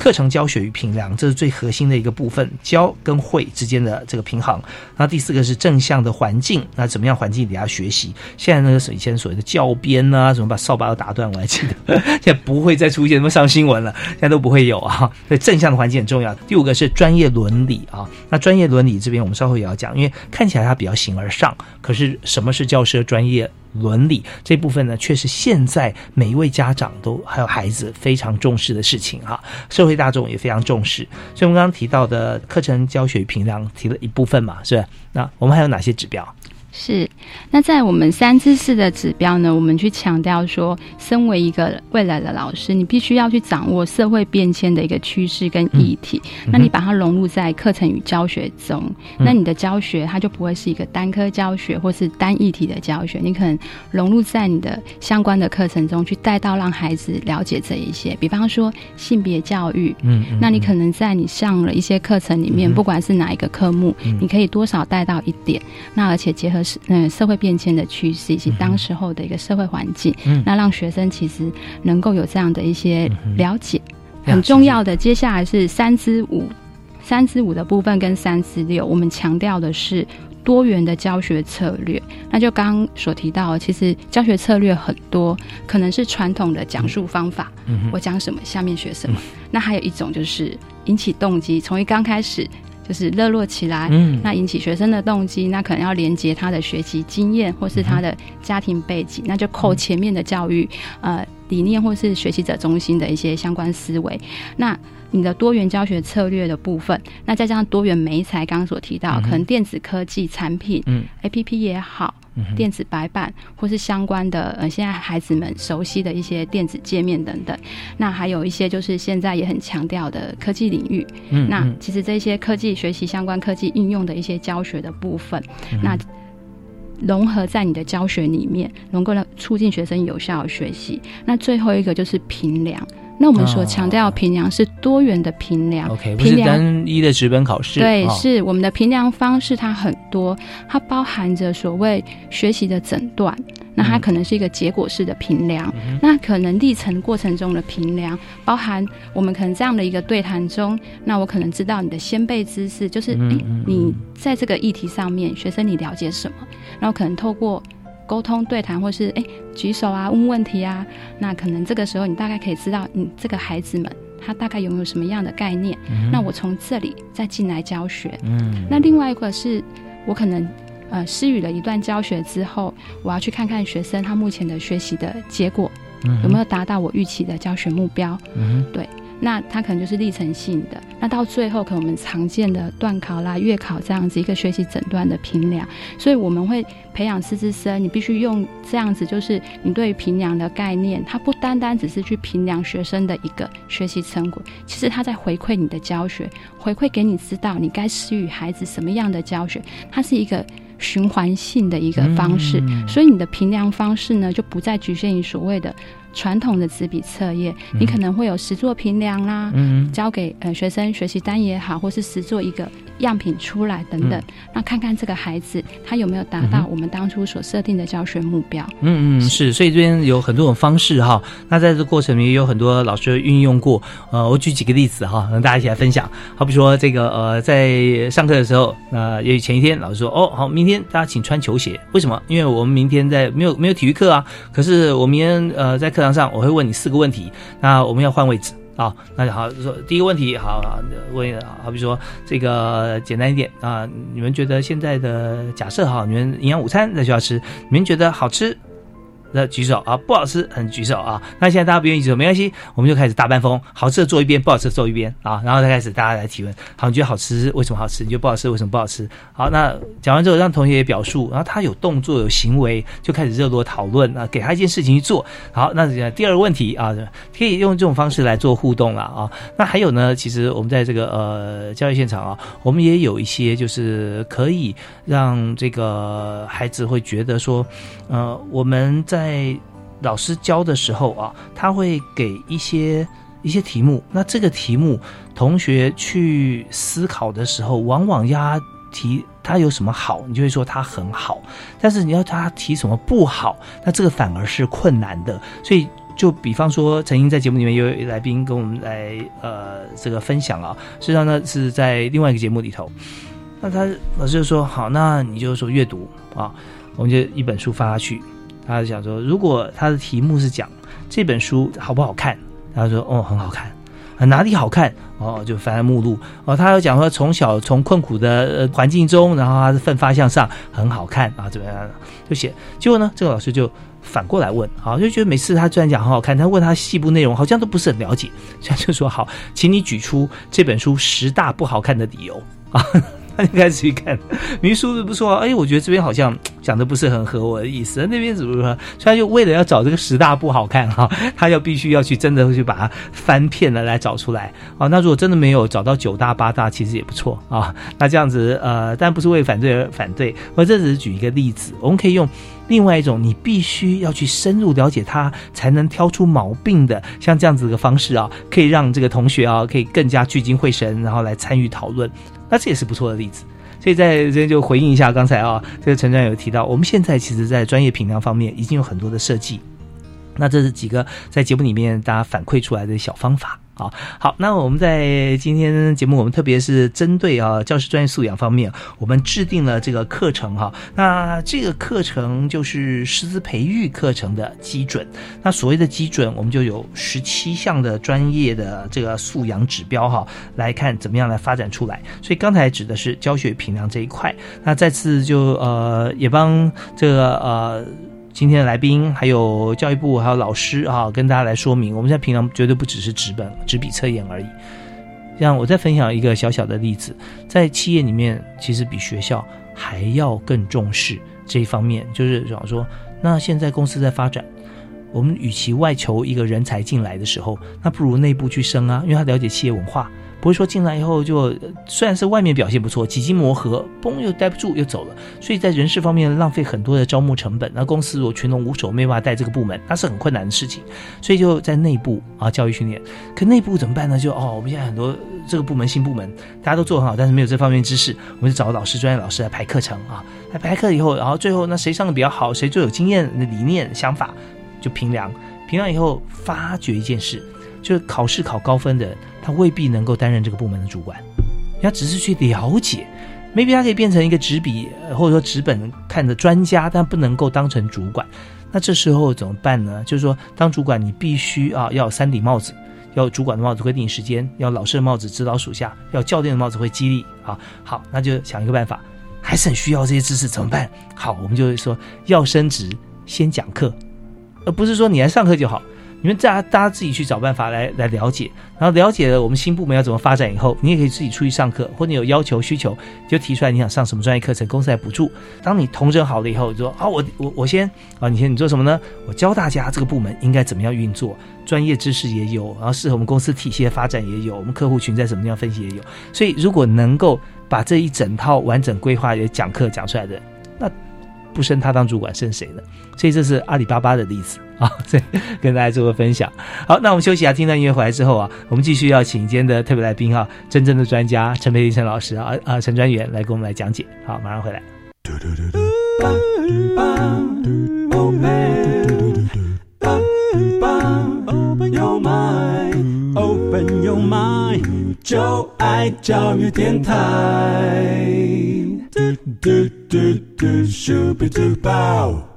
课程教学与评量，这是最核心的一个部分，教跟会之间的这个平衡。那第四个是正向的环境，那怎么样环境底下学习？现在那个以前所谓的教鞭啊，什么把扫把都打断，我还记得，现在不会再出现什么上新闻了，现在都不会有啊。所以正向的环境很重要。第五个是专业伦理啊，那专业伦理这边我们稍后也要讲，因为看起来它比较形而上，可是什么是教师的专业？伦理这部分呢，却是现在每一位家长都还有孩子非常重视的事情哈，社会大众也非常重视。所以，我们刚刚提到的课程教学与评量提了一部分嘛，是吧？那我们还有哪些指标？是，那在我们三知识的指标呢，我们去强调说，身为一个未来的老师，你必须要去掌握社会变迁的一个趋势跟议题，那你把它融入在课程与教学中，那你的教学它就不会是一个单科教学或是单议题的教学，你可能融入在你的相关的课程中去带到让孩子了解这一些，比方说性别教育，嗯，那你可能在你上了一些课程里面，不管是哪一个科目，你可以多少带到一点，那而且结合是。嗯，社会变迁的趋势以及当时候的一个社会环境，那让学生其实能够有这样的一些了解。很重要的，接下来是三之五，三之五的部分跟三之六，我们强调的是多元的教学策略。那就刚刚所提到，其实教学策略很多，可能是传统的讲述方法，我讲什么，下面学什么。那还有一种就是引起动机，从一刚开始。就是热络起来，嗯，那引起学生的动机，那可能要连接他的学习经验或是他的家庭背景，那就扣前面的教育呃理念或是学习者中心的一些相关思维。那你的多元教学策略的部分，那再加上多元媒材，刚刚所提到，可能电子科技产品，嗯，A P P 也好。电子白板或是相关的呃，现在孩子们熟悉的一些电子界面等等，那还有一些就是现在也很强调的科技领域。嗯，那其实这些科技学习相关科技应用的一些教学的部分，那融合在你的教学里面，能够让促进学生有效的学习。那最后一个就是评量。那我们所强调评量是多元的评量，OK，不是单一的纸本考试。对，是我们的评量方式，它很多，它包含着所谓学习的诊断，那它可能是一个结果式的评量，那可能历程过程中的评量，包含我们可能这样的一个对谈中，那我可能知道你的先辈知识，就是哎，你在这个议题上面，学生你了解什么，然后可能透过。沟通对谈，或是哎举手啊问问题啊，那可能这个时候你大概可以知道，你这个孩子们他大概拥有什么样的概念。那我从这里再进来教学。嗯，那另外一个是我可能呃施予了一段教学之后，我要去看看学生他目前的学习的结果有没有达到我预期的教学目标。嗯，对。那它可能就是历程性的，那到最后可能我们常见的段考啦、月考这样子一个学习诊断的评量，所以我们会培养师资生，你必须用这样子，就是你对于评量的概念，它不单单只是去评量学生的一个学习成果，其实它在回馈你的教学，回馈给你知道你该施予孩子什么样的教学，它是一个循环性的一个方式，所以你的评量方式呢，就不再局限于所谓的。传统的纸笔测验，你可能会有实作评量啦，嗯交给呃学生学习单也好，或是实作一个样品出来等等，那看看这个孩子他有没有达到我们当初所设定的教学目标。嗯嗯，是，所以这边有很多种方式哈。那在这过程里，有很多老师运用过。呃，我举几个例子哈，让大家一起来分享。好比说这个呃，在上课的时候，那也许前一天老师说，哦好，明天大家请穿球鞋。为什么？因为我们明天在没有没有体育课啊。可是我明天呃在课。课堂上我会问你四个问题，那我们要换位置啊，那好，说第一个问题，好，问，好比说这个简单一点啊，你们觉得现在的假设哈，你们营养午餐在学校吃，你们觉得好吃？那举手啊，不好吃，很举手啊。那现在大家不愿意举手，没关系，我们就开始大半风，好吃的做一边，不好吃的做一边啊。然后再开始大家来提问。好，你觉得好吃，为什么好吃？你觉得不好吃，为什么不好吃？好，那讲完之后，让同学也表述，然后他有动作有行为，就开始热络讨论啊，给他一件事情去做。好，那第二个问题啊，可以用这种方式来做互动了啊。那还有呢，其实我们在这个呃教育现场啊，我们也有一些就是可以让这个孩子会觉得说，呃，我们在在老师教的时候啊，他会给一些一些题目。那这个题目，同学去思考的时候，往往要他提他有什么好，你就会说他很好。但是你要他提什么不好，那这个反而是困难的。所以，就比方说，曾经在节目里面有来宾跟我们来呃这个分享啊，实际上呢是在另外一个节目里头。那他老师就说好，那你就说阅读啊，我们就一本书发下去。他就想说，如果他的题目是讲这本书好不好看，他说哦很好看，哪里好看哦就翻目录哦。他要讲说从小从困苦的环境中，然后他是奋发向上，很好看啊怎么样就写。结果呢，这个老师就反过来问，好就觉得每次他虽然讲很好看，他问他细部内容好像都不是很了解，所以就说好，请你举出这本书十大不好看的理由啊。他就开始去看，明书是不错啊，哎，我觉得这边好像讲的不是很合我的意思，那边怎么说？所以就为了要找这个十大不好看哈，他要必须要去真的去把它翻片了来找出来啊。那如果真的没有找到九大八大，其实也不错啊。那这样子呃，但不是为反对而反对，我这只是举一个例子，我们可以用另外一种你必须要去深入了解它才能挑出毛病的，像这样子的方式啊，可以让这个同学啊可以更加聚精会神，然后来参与讨论。那这也是不错的例子，所以在这边就回应一下刚才啊，这个陈专有提到，我们现在其实，在专业评量方面已经有很多的设计。那这是几个在节目里面大家反馈出来的小方法。好，好，那我们在今天节目，我们特别是针对啊教师专业素养方面，我们制定了这个课程哈。那这个课程就是师资培育课程的基准。那所谓的基准，我们就有十七项的专业的这个素养指标哈，来看怎么样来发展出来。所以刚才指的是教学评量这一块。那再次就呃也帮这个呃。今天的来宾还有教育部还有老师啊，跟大家来说明，我们在平常绝对不只是纸本纸笔测验而已。像我再分享一个小小的例子，在企业里面，其实比学校还要更重视这一方面，就是比方说，那现在公司在发展，我们与其外求一个人才进来的时候，那不如内部去升啊，因为他了解企业文化。不会说进来以后就虽然是外面表现不错，几经磨合，嘣又待不住又走了，所以在人事方面浪费很多的招募成本。那公司如果群龙无首，没办法带这个部门，那是很困难的事情。所以就在内部啊教育训练，可内部怎么办呢？就哦，我们现在很多这个部门新部门，大家都做很好，但是没有这方面知识，我们就找老师专业老师来排课程啊，来排课以后，然后最后那谁上的比较好，谁最有经验的理念想法，就评量，评量以后发掘一件事。就是考试考高分的人，他未必能够担任这个部门的主管。他只是去了解，maybe 他可以变成一个纸笔或者说纸本看的专家，但不能够当成主管。那这时候怎么办呢？就是说，当主管你必须啊，要有三顶帽子：要主管的帽子规定时间，要老师的帽子指导属下，要教练的帽子会激励。啊，好，那就想一个办法，还是很需要这些知识，怎么办？好，我们就会说要升职，先讲课，而不是说你来上课就好。你们大家大家自己去找办法来来了解，然后了解了我们新部门要怎么发展以后，你也可以自己出去上课，或者有要求需求就提出来你想上什么专业课程，公司来补助。当你同整好了以后，就说啊我我我先啊你先你做什么呢？我教大家这个部门应该怎么样运作，专业知识也有，然后适合我们公司体系的发展也有，我们客户群在什么地方分析也有。所以如果能够把这一整套完整规划也讲课讲出来的，不升他当主管，升谁呢？所以这是阿里巴巴的例子啊，所以跟大家做个分享。好，那我们休息一下，听到音乐回来之后啊，我们继续要请今天的特别来宾啊，真正的专家陈培林陈老师啊啊陈专员来给我们来讲解。好，马上回来。就爱教育电台。do do shooby doo bow.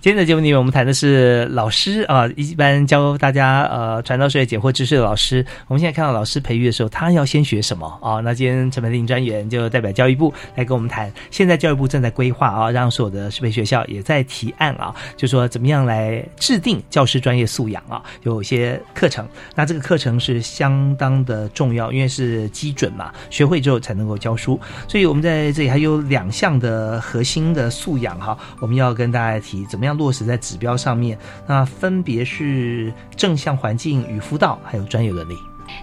今天的节目里面，我们谈的是老师啊，一般教大家呃传道授业解惑知识的老师。我们现在看到老师培育的时候，他要先学什么啊？那今天陈培林专员就代表教育部来跟我们谈，现在教育部正在规划啊，让所有的师培学校也在提案啊，就说怎么样来制定教师专业素养啊，有些课程。那这个课程是相当的重要，因为是基准嘛，学会之后才能够教书。所以我们在这里还有两项的核心的素养哈，我们要跟大家提怎么样。落实在指标上面，那分别是正向环境与辅导，还有专业伦理。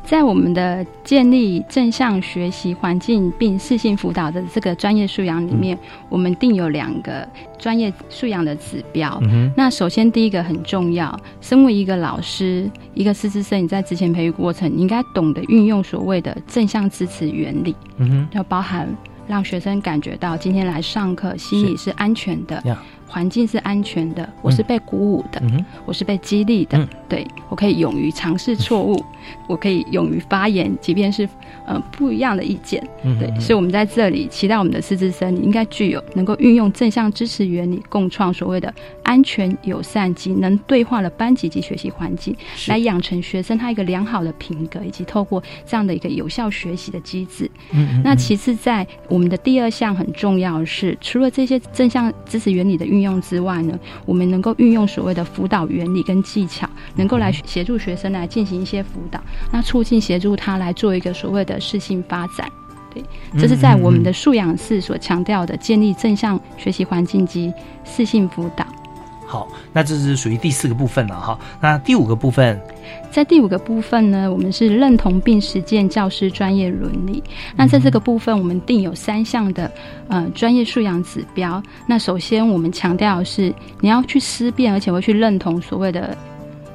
在我们的建立正向学习环境并适性辅导的这个专业素养里面，我们定有两个专业素养的指标。嗯那首先第一个很重要，身为一个老师，一个师资生，你在之前培育过程，你应该懂得运用所谓的正向支持原理，嗯哼，要包含让学生感觉到今天来上课心里是安全的。环境是安全的，我是被鼓舞的，我是被激励的，对我可以勇于尝试错误，我可以勇于发言，即便是呃不一样的意见，对，所以我们在这里期待我们的师资生你应该具有能够运用正向支持原理，共创所谓的安全、友善及能对话的班级及学习环境，来养成学生他一个良好的品格，以及透过这样的一个有效学习的机制。嗯，那其次在我们的第二项很重要的是，除了这些正向知识原理的运用之外呢，我们能够运用所谓的辅导原理跟技巧，能够来协助学生来进行一些辅导，那促进协助他来做一个所谓的适性发展。对，这是在我们的素养室所强调的，建立正向学习环境及适性辅导。好，那这是属于第四个部分了哈。那第五个部分，在第五个部分呢，我们是认同并实践教师专业伦理。那在这个部分，我们定有三项的呃专业素养指标。那首先，我们强调的是你要去思辨，而且会去认同所谓的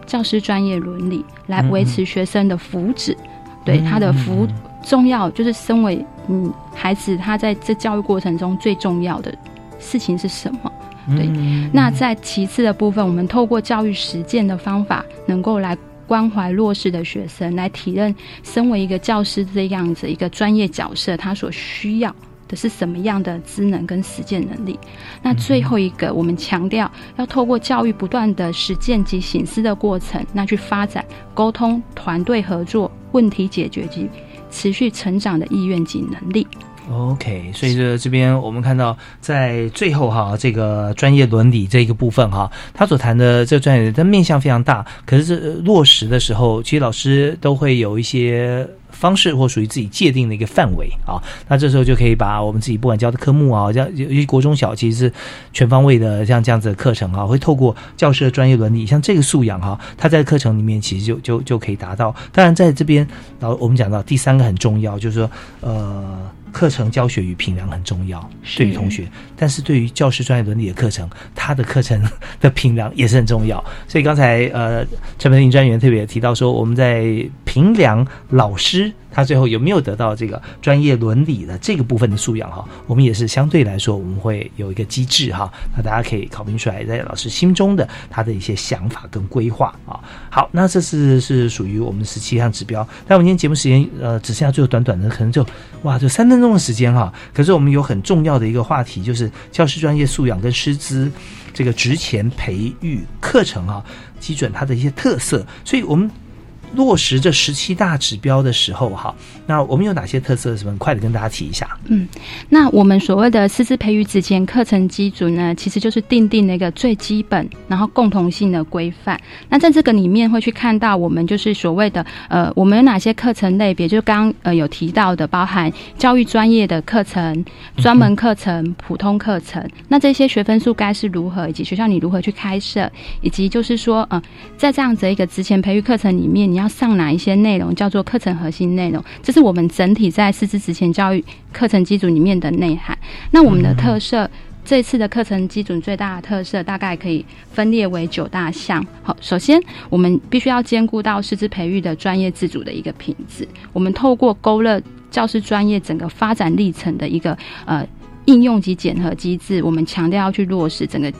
教师专业伦理，来维持学生的福祉。对他的福重要，就是身为嗯孩子，他在这教育过程中最重要的事情是什么？对，那在其次的部分，我们透过教育实践的方法，能够来关怀弱势的学生，来体认身为一个教师这样子一个专业角色，他所需要的是什么样的职能跟实践能力。那最后一个，我们强调要透过教育不断的实践及醒思的过程，那去发展沟通、团队合作、问题解决及持续成长的意愿及能力。OK，所以这这边我们看到，在最后哈，这个专业伦理这个部分哈，他所谈的这个专业，它面向非常大，可是这落实的时候，其实老师都会有一些方式或属于自己界定的一个范围啊。那这时候就可以把我们自己不管教的科目啊，像尤其国中小，其实是全方位的像这样子的课程啊，会透过教师的专业伦理，像这个素养哈，他在课程里面其实就就就可以达到。当然，在这边，然后我们讲到第三个很重要，就是说呃。课程教学与评量很重要，对于同学，但是对于教师专业伦理的课程，他的课程的评量也是很重要。所以刚才呃，陈培林专员特别提到说，我们在评量老师。他最后有没有得到这个专业伦理的这个部分的素养哈？我们也是相对来说，我们会有一个机制哈，那大家可以考评出来，在老师心中的他的一些想法跟规划啊。好，那这是是属于我们十七项指标。但我们今天节目时间呃只剩下最后短短的，可能就哇就三分钟的时间哈。可是我们有很重要的一个话题，就是教师专业素养跟师资这个职前培育课程啊，基准它的一些特色，所以我们。落实这十七大指标的时候，哈，那我们有哪些特色？什么？很快的跟大家提一下。嗯，那我们所谓的师资培育之前课程基准呢，其实就是定定那个最基本，然后共同性的规范。那在这个里面会去看到，我们就是所谓的呃，我们有哪些课程类别？就刚呃有提到的，包含教育专业的课程、专门课程、普通课程。那这些学分数该是如何，以及学校你如何去开设，以及就是说，呃，在这样子一个职前培育课程里面，你要上哪一些内容叫做课程核心内容？这是我们整体在师资职前教育课程基础里面的内涵。那我们的特色，这次的课程基准最大的特色大概可以分列为九大项。好，首先我们必须要兼顾到师资培育的专业自主的一个品质。我们透过勾勒教师专业整个发展历程的一个呃应用及检核机制，我们强调要去落实整个。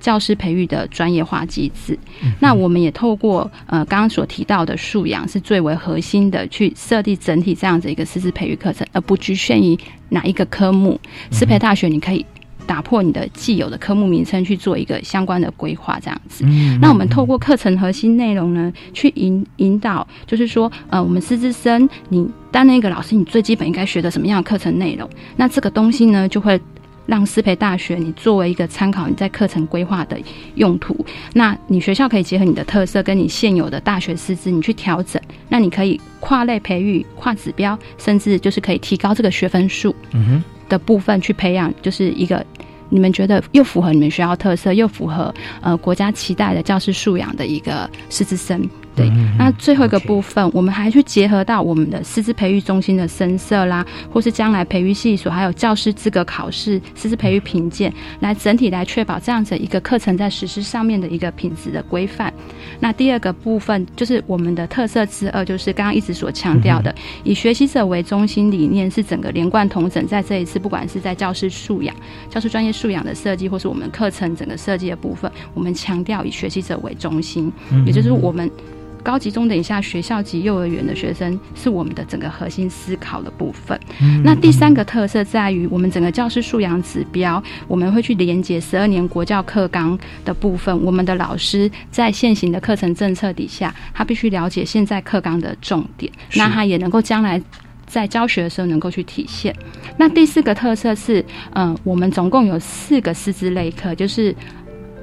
教师培育的专业化机制，那我们也透过呃刚刚所提到的素养是最为核心的，去设立整体这样子一个师资培育课程，而不局限于哪一个科目。师培大学你可以打破你的既有的科目名称去做一个相关的规划，这样子。嗯那我们透过课程核心内容呢，去引引导，就是说，呃，我们师资生，你担任一个老师，你最基本应该学的什么样的课程内容？那这个东西呢，就会。让师培大学你作为一个参考，你在课程规划的用途，那你学校可以结合你的特色跟你现有的大学师资，你去调整。那你可以跨类培育、跨指标，甚至就是可以提高这个学分数的部分去培养，就是一个你们觉得又符合你们学校特色，又符合呃国家期待的教师素养的一个师资生。对，那最后一个部分，我们还去结合到我们的师资培育中心的深色啦，或是将来培育系所，还有教师资格考试、师资培育评鉴，来整体来确保这样子一个课程在实施上面的一个品质的规范。那第二个部分就是我们的特色之二，就是刚刚一直所强调的，以学习者为中心理念是整个连贯统整，在这一次不管是在教师素养、教师专业素养的设计，或是我们课程整个设计的部分，我们强调以学习者为中心，嗯也就是我们。高级中等以下学校及幼儿园的学生是我们的整个核心思考的部分。嗯那第三个特色在于我们整个教师素养指标，我们会去连接十二年国教课纲的部分。我们的老师在现行的课程政策底下，他必须了解现在课纲的重点，那他也能够将来。在教学的时候能够去体现。那第四个特色是，嗯、我们总共有四个师资类课，就是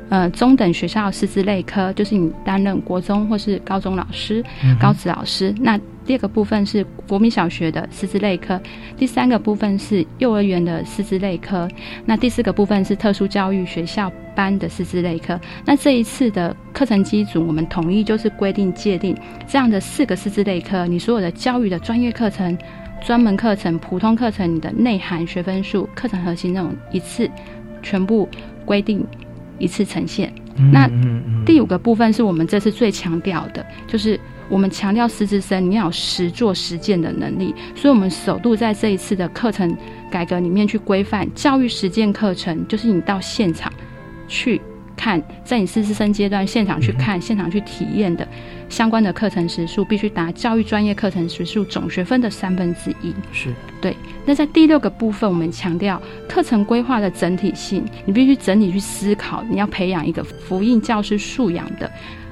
呃中等学校师资类科，就是你担任国中或是高中老师、嗯高职老师。那第二个部分是国民小学的师资类科，第三个部分是幼儿园的师资类科，那第四个部分是特殊教育学校班的师资类科。那这一次的课程机组，我们统一就是规定界定这样的四个师资类科，你所有的教育的专业课程。专门课程、普通课程，你的内涵、学分数、课程核心那种一次全部规定一次呈现。那第五个部分是我们这次最强调的，就是我们强调师资生你要有实做实践的能力，所以我们首度在这一次的课程改革里面去规范教育实践课程，就是你到现场去看，在你师资生阶段现场去看、现场去体验的相关的课程时数，必须达教育专业课程时数总学分的三分之一。是对，那在第六个部分，我们强调课程规划的整体性，你必须整体去思考，你要培养一个福音教师素养的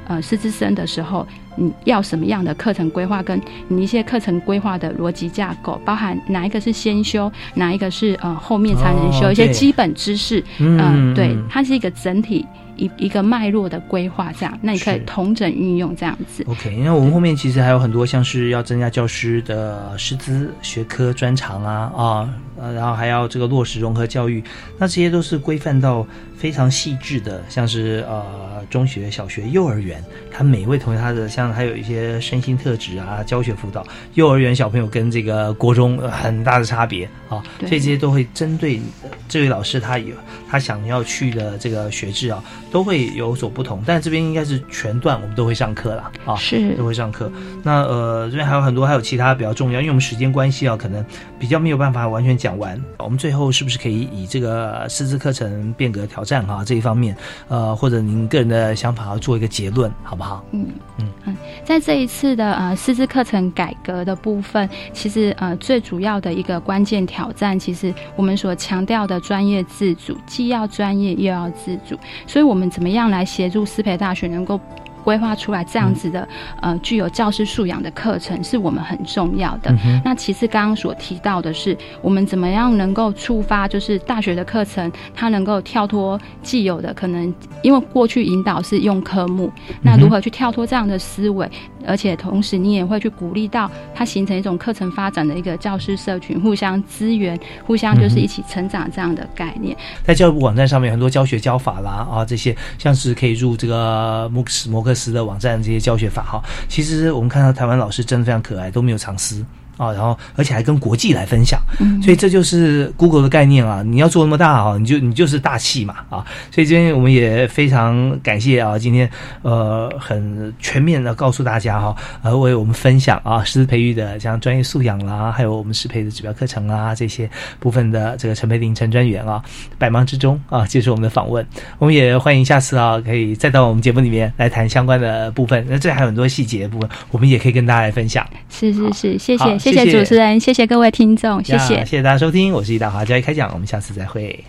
呃师资生的时候，你要什么样的课程规划，跟你一些课程规划的逻辑架构，包含哪一个是先修，哪一个是呃后面才能修，哦一些基本知识，嗯呃对嗯，它是一个整体一一个脉络的规划，这样，那你可以同整运用这样子。OK，因为我们后面其实还有很多，像是要增加教师的师资、学科专长啊啊，呃，然后还要这个落实融合教育，那这些都是规范到非常细致的，像是呃中学、小学、幼儿园，他每一位同学他的像还有一些身心特质啊、教学辅导，幼儿园小朋友跟这个国中呃很大的差别啊，所以这些都会针对呃这位老师他有他想要去的这个学制啊，都会有所不同，但这边应该是全段我们都会上课了啊，是都会上课。那呃这边还有很多还有其他比较重要，因为我们时间关系啊，可能比较没有办法完全讲完。我们最后是不是可以以这个师资课程变革挑战啊这一方面，呃或者您个人的想法做一个结论，好不好？嗯嗯嗯，在这一次的呃师资课程改革的部分，其实呃最主要的一个关键挑战，其实我们所强调的专业自主，既要专业又要自主，所以我们怎么样来协助师培大学能够。规划出来这样子的，呃，具有教师素养的课程，是我们很重要的。嗯那其次，刚刚所提到的是，我们怎么样能够触发，就是大学的课程，它能够跳脱既有的可能，因为过去引导是用科目，那如何去跳脱这样的思维，而且同时你也会去鼓励到它形成一种课程发展的一个教师社群，互相资源，互相就是一起成长这样的概念。在教育部网站上面，很多教学教法啦啊，这些像是可以入这个摩克斯摩克斯的网站这些教学法哈。其实我们看到台湾老师真的非常可爱，都没有藏私。啊，然后而且还跟国际来分享，嗯所以这就是 Google 的概念啊！你要做那么大啊，你就你就是大气嘛啊！所以今天我们也非常感谢啊，今天呃很全面的告诉大家哈，呃为我们分享啊师资培育的像专业素养啦，还有我们师培的指标课程啊这些部分的这个陈培林陈专员啊，百忙之中啊接受我们的访问，我们也欢迎下次啊可以再到我们节目里面来谈相关的部分，那这还有很多细节的部分，我们也可以跟大家来分享。是是是，谢谢谢谢谢主持人，谢谢各位听众，谢谢谢。谢大家收听，我是易大华教育开讲，我们下次再会。